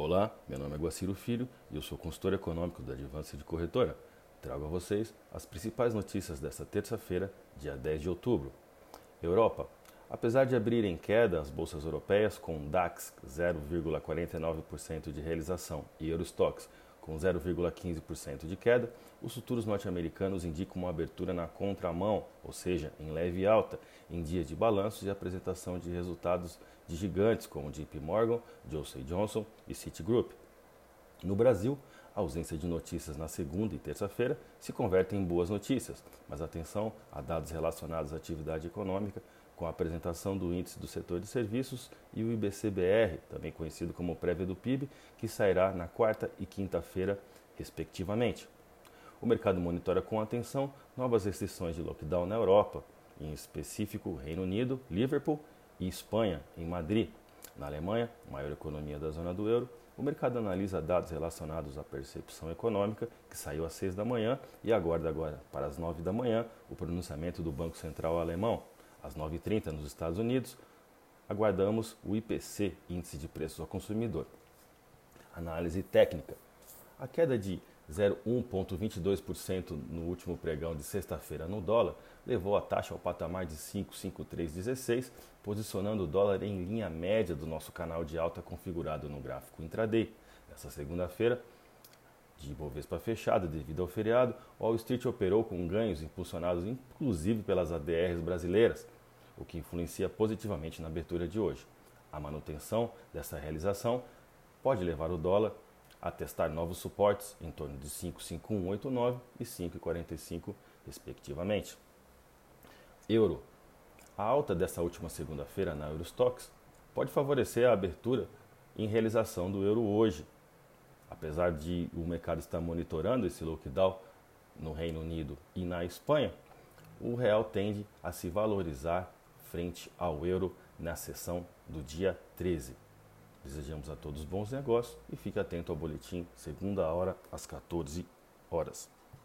Olá, meu nome é Guaciro Filho e eu sou consultor econômico da Advance de Corretora. Trago a vocês as principais notícias desta terça-feira, dia 10 de outubro. Europa. Apesar de abrir em queda as bolsas europeias com DAX 0,49% de realização e Eurostox com 0,15% de queda, os futuros norte-americanos indicam uma abertura na contramão, ou seja, em leve alta, em dias de balanços e apresentação de resultados de gigantes como JP Morgan, Johnson Johnson e Citigroup. No Brasil, a ausência de notícias na segunda e terça-feira se converte em boas notícias, mas atenção a dados relacionados à atividade econômica, com a apresentação do índice do setor de serviços e o IBCBR, também conhecido como prévia do PIB, que sairá na quarta e quinta-feira, respectivamente. O mercado monitora com atenção novas restrições de lockdown na Europa, em específico Reino Unido, Liverpool e Espanha, em Madrid. Na Alemanha, maior economia da zona do euro, o mercado analisa dados relacionados à percepção econômica, que saiu às 6 da manhã, e aguarda agora, para as 9 da manhã, o pronunciamento do Banco Central Alemão às 9h30 nos Estados Unidos, aguardamos o IPC, Índice de Preços ao Consumidor. Análise técnica. A queda de 0,1,22% no último pregão de sexta-feira no dólar levou a taxa ao patamar de 5,5316, posicionando o dólar em linha média do nosso canal de alta configurado no gráfico intraday. Nessa segunda-feira, de Ibovespa fechada devido ao feriado, Wall Street operou com ganhos impulsionados inclusive pelas ADRs brasileiras, o que influencia positivamente na abertura de hoje. A manutenção dessa realização pode levar o dólar a testar novos suportes em torno de 5,5189 e 5,45 respectivamente. Euro. A alta dessa última segunda-feira na Eurostox pode favorecer a abertura em realização do euro hoje, apesar de o mercado estar monitorando esse lockdown no Reino Unido e na Espanha, o real tende a se valorizar frente ao euro na sessão do dia 13. Desejamos a todos bons negócios e fique atento ao boletim segunda hora às 14 horas.